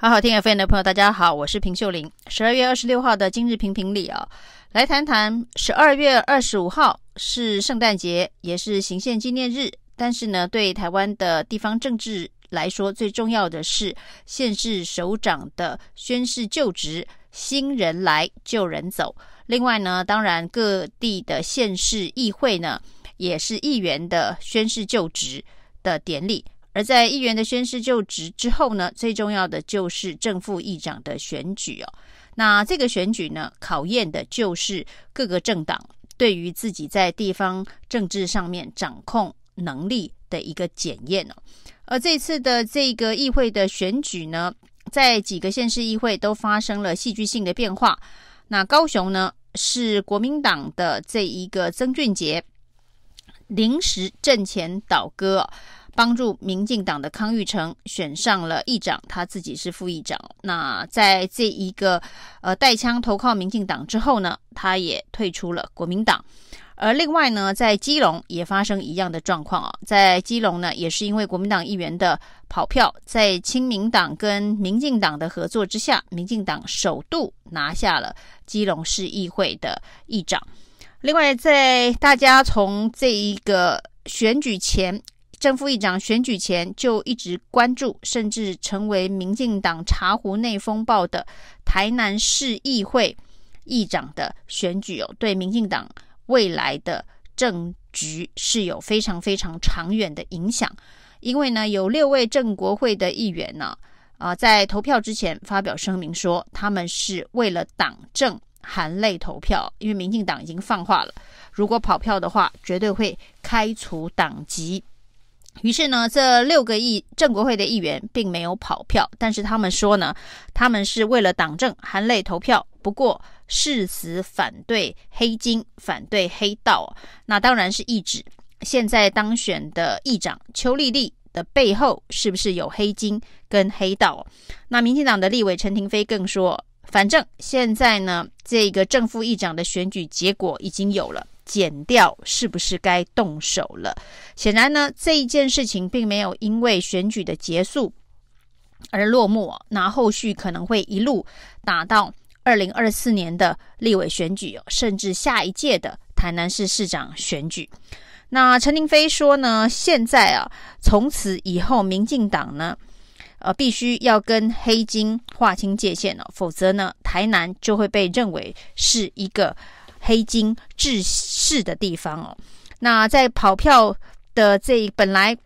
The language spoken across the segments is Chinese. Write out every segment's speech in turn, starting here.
好好听 FM 的朋友，大家好，我是平秀玲。十二月二十六号的今日评评理啊，来谈谈十二月二十五号是圣诞节，也是行宪纪念日。但是呢，对台湾的地方政治来说，最重要的是县市首长的宣誓就职，新人来旧人走。另外呢，当然各地的县市议会呢，也是议员的宣誓就职的典礼。而在议员的宣誓就职之后呢，最重要的就是正副议长的选举哦。那这个选举呢，考验的就是各个政党对于自己在地方政治上面掌控能力的一个检验哦。而这次的这个议会的选举呢，在几个县市议会都发生了戏剧性的变化。那高雄呢，是国民党的这一个曾俊杰临时阵前倒戈。帮助民进党的康裕成选上了议长，他自己是副议长。那在这一个呃带枪投靠民进党之后呢，他也退出了国民党。而另外呢，在基隆也发生一样的状况啊，在基隆呢，也是因为国民党议员的跑票，在亲民党跟民进党的合作之下，民进党首度拿下了基隆市议会的议长。另外，在大家从这一个选举前。正副议长选举前就一直关注，甚至成为民进党茶壶内风暴的台南市议会议长的选举哦，对民进党未来的政局是有非常非常长远的影响。因为呢，有六位正国会的议员呢，啊，在投票之前发表声明说，他们是为了党政含泪投票，因为民进党已经放话了，如果跑票的话，绝对会开除党籍。于是呢，这六个议正国会的议员并没有跑票，但是他们说呢，他们是为了党政含泪投票，不过誓死反对黑金、反对黑道。那当然是意指现在当选的议长邱丽丽的背后是不是有黑金跟黑道？那民进党的立委陈亭妃更说，反正现在呢，这个正副议长的选举结果已经有了。检调是不是该动手了？显然呢，这一件事情并没有因为选举的结束而落幕。那后续可能会一路打到二零二四年的立委选举，甚至下一届的台南市市长选举。那陈亭妃说呢，现在啊，从此以后，民进党呢，呃，必须要跟黑金划清界限了，否则呢，台南就会被认为是一个。黑金制式的地方哦，那在跑票的这本来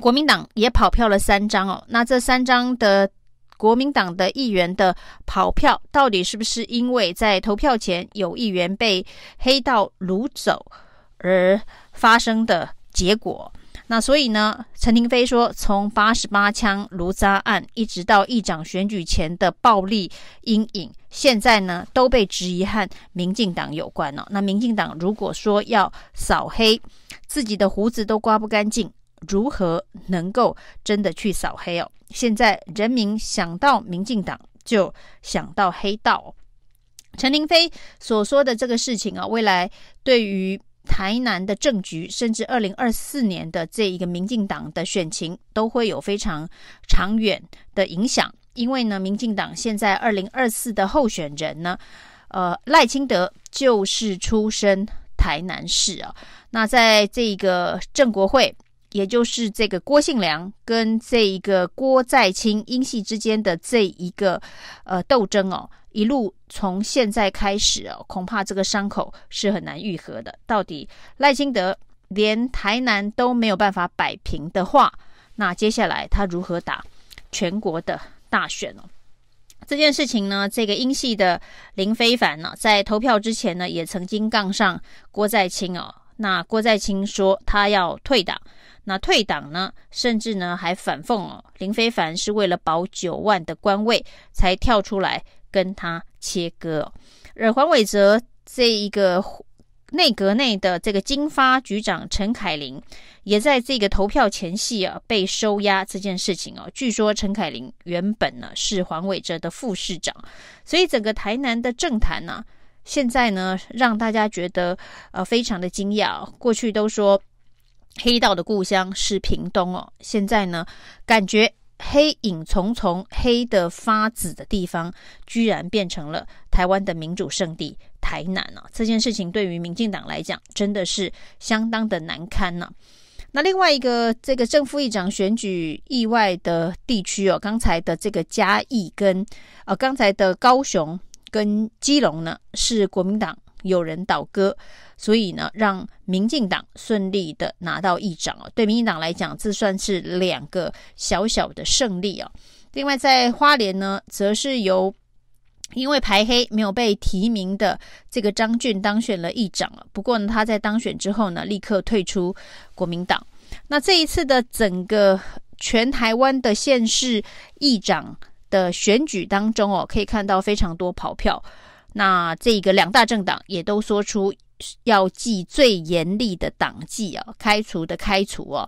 国民党也跑票了三张哦，那这三张的国民党的议员的跑票，到底是不是因为在投票前有议员被黑道掳走而发生的结果？那所以呢，陈亭妃说，从八十八枪卢渣案一直到议长选举前的暴力阴影，现在呢都被质疑和民进党有关了哦。那民进党如果说要扫黑，自己的胡子都刮不干净，如何能够真的去扫黑哦？现在人民想到民进党，就想到黑道。陈亭妃所说的这个事情啊，未来对于。台南的政局，甚至二零二四年的这一个民进党的选情，都会有非常长远的影响。因为呢，民进党现在二零二四的候选人呢，呃，赖清德就是出身台南市啊。那在这个正国会，也就是这个郭信良跟这一个郭在清英系之间的这一个呃斗争哦。一路从现在开始哦，恐怕这个伤口是很难愈合的。到底赖清德连台南都没有办法摆平的话，那接下来他如何打全国的大选呢？这件事情呢，这个英系的林非凡呢，在投票之前呢，也曾经杠上郭在清哦。那郭在清说他要退党，那退党呢，甚至呢还反讽哦，林非凡是为了保九万的官位才跳出来。跟他切割，而黄伟哲这一个内阁内的这个经发局长陈凯琳，也在这个投票前夕啊被收押这件事情哦。据说陈凯琳原本呢是黄伟哲的副市长，所以整个台南的政坛呢，现在呢让大家觉得呃非常的惊讶。过去都说黑道的故乡是屏东哦，现在呢感觉黑影重重、黑得发紫的地方，居然变成了台湾的民主圣地台南啊！这件事情对于民进党来讲，真的是相当的难堪呢、那另外一个这个正副议长选举意外的地区哦，刚才的这个嘉义跟呃刚才的高雄跟基隆呢，是国民党有人倒戈。所以呢，让民进党顺利的拿到议长哦，对民进党来讲，这算是两个小小的胜利哦。另外，在花莲呢，则是由因为排黑没有被提名的这个张俊当选了议长了。不过呢，他在当选之后呢，立刻退出国民党。那这一次的整个全台湾的县市议长的选举当中哦，可以看到非常多跑票。那这个两大政党也都说出。要记最严厉的党纪啊，开除的开除哦，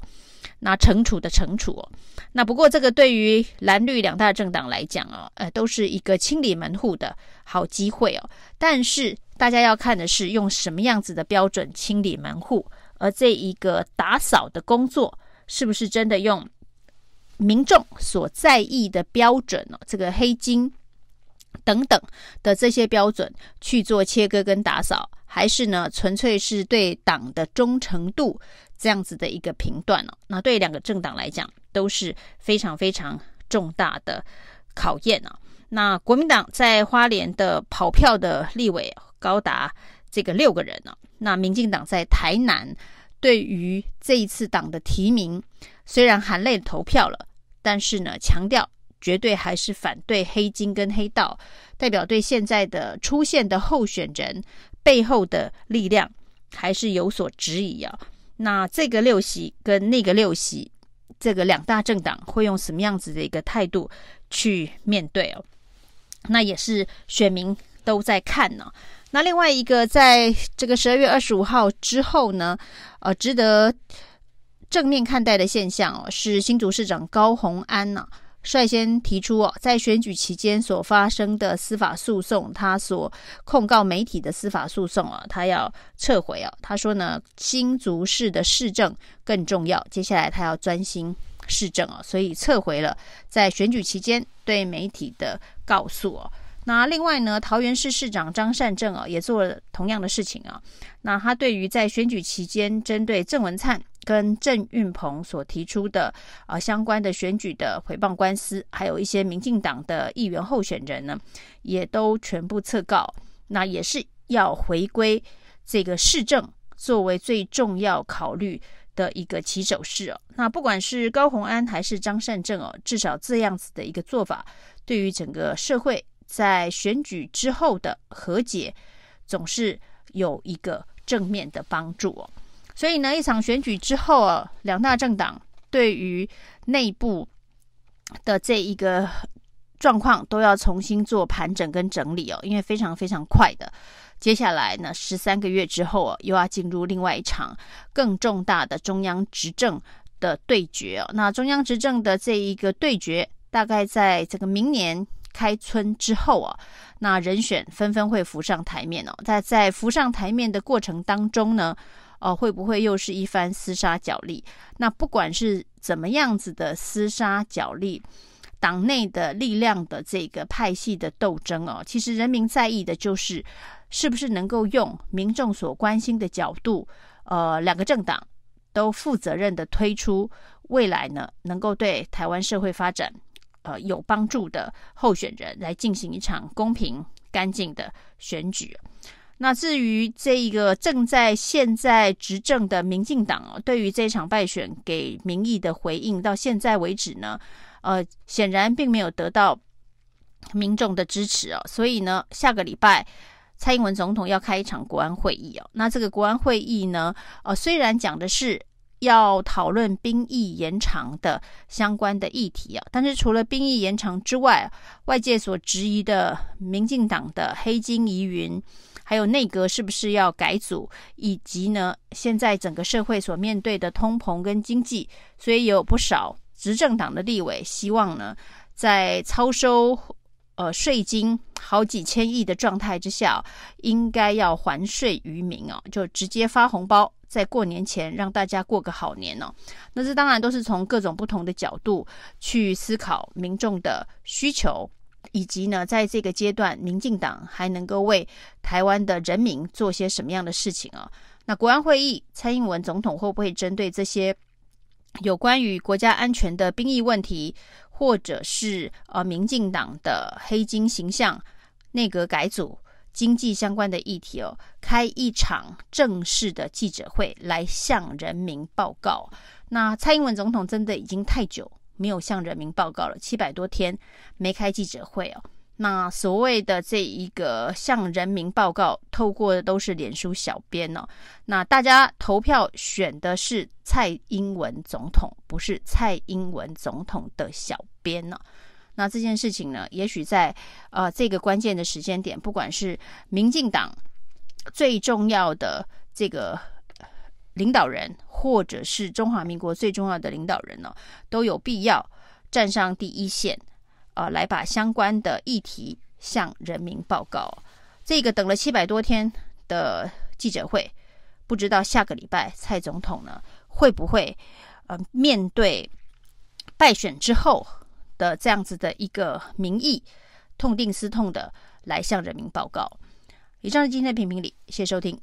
那惩处的惩处哦。那不过这个对于蓝绿两大政党来讲哦，呃，都是一个清理门户的好机会哦。但是大家要看的是用什么样子的标准清理门户，而这一个打扫的工作是不是真的用民众所在意的标准哦？这个黑金等等的这些标准去做切割跟打扫。还是呢，纯粹是对党的忠诚度这样子的一个评断哦。那对两个政党来讲都是非常非常重大的考验啊。那国民党在花莲的跑票的立委高达这个六个人呢。那民进党在台南对于这一次党的提名，虽然含泪投票了，但是呢，强调绝对还是反对黑金跟黑道，代表对现在的出现的候选人。背后的力量还是有所质疑啊。那这个六席跟那个六席，这个两大政党会用什么样子的一个态度去面对哦？那也是选民都在看呢。那另外一个，在这个十二月二十五号之后呢，呃，值得正面看待的现象哦，是新竹市长高虹安呢。率先提出哦，在选举期间所发生的司法诉讼，他所控告媒体的司法诉讼啊，他要撤回啊。他说呢，新竹市的市政更重要，接下来他要专心市政啊，所以撤回了在选举期间对媒体的告诉哦。那另外呢，桃园市市长张善政啊，也做了同样的事情啊。那他对于在选举期间针对郑文灿。跟郑运鹏所提出的啊、相关的选举的诽谤官司，还有一些民进党的议员候选人呢，也都全部撤告。那也是要回归这个市政作为最重要考虑的一个起手式哦。那不管是高虹安还是张善政哦，至少这样子的一个做法，对于整个社会在选举之后的和解，总是有一个正面的帮助哦。所以呢，一场选举之后啊，两大政党对于内部的这一个状况都要重新做盘整跟整理哦，因为非常非常快的，接下来呢，十三个月之后啊，又要进入另外一场更重大的中央执政的对决哦。那中央执政的这一个对决，大概在这个明年开春之后啊，那人选纷纷会浮上台面哦。在在浮上台面的过程当中呢，哦，会不会又是一番厮杀角力？那不管是怎么样子的厮杀角力，党内的力量的这个派系的斗争哦，其实人民在意的就是是不是能够用民众所关心的角度，呃，两个政党都负责任的推出未来呢，能够对台湾社会发展呃有帮助的候选人，来进行一场公平干净的选举。那至于这一个正在现在执政的民进党哦，对于这场败选给民意的回应，到现在为止呢，呃，显然并没有得到民众的支持哦。所以呢，下个礼拜蔡英文总统要开一场国安会议哦。那这个国安会议呢，呃，虽然讲的是要讨论兵役延长的相关的议题啊，但是除了兵役延长之外，外界所质疑的民进党的黑金疑云。还有内阁是不是要改组，以及呢，现在整个社会所面对的通膨跟经济，所以有不少执政党的立委希望呢，在超收呃税金好几千亿的状态之下，应该要还税于民哦，就直接发红包在过年前让大家过个好年哦。那这当然都是从各种不同的角度去思考民众的需求，以及呢，在这个阶段，民进党还能够为台湾的人民做些什么样的事情啊？那国安会议，蔡英文总统会不会针对这些有关于国家安全的兵役问题，或者是呃民进党的黑金形象、内阁改组？经济相关的议题哦，开一场正式的记者会来向人民报告。那蔡英文总统真的已经太久没有向人民报告了，七百多天没开记者会哦。那所谓的这一个向人民报告，透过的都是脸书小编哦。那大家投票选的是蔡英文总统，不是蔡英文总统的小编呢。那这件事情呢，也许在呃这个关键的时间点，不管是民进党最重要的这个领导人，或者是中华民国最重要的领导人呢，都有必要站上第一线，呃，来把相关的议题向人民报告。这个等了七百多天的记者会，不知道下个礼拜蔡总统呢会不会呃面对败选之后。的这样子的一个民意，痛定思痛的来向人民报告。以上是今天的评评理，谢谢收听。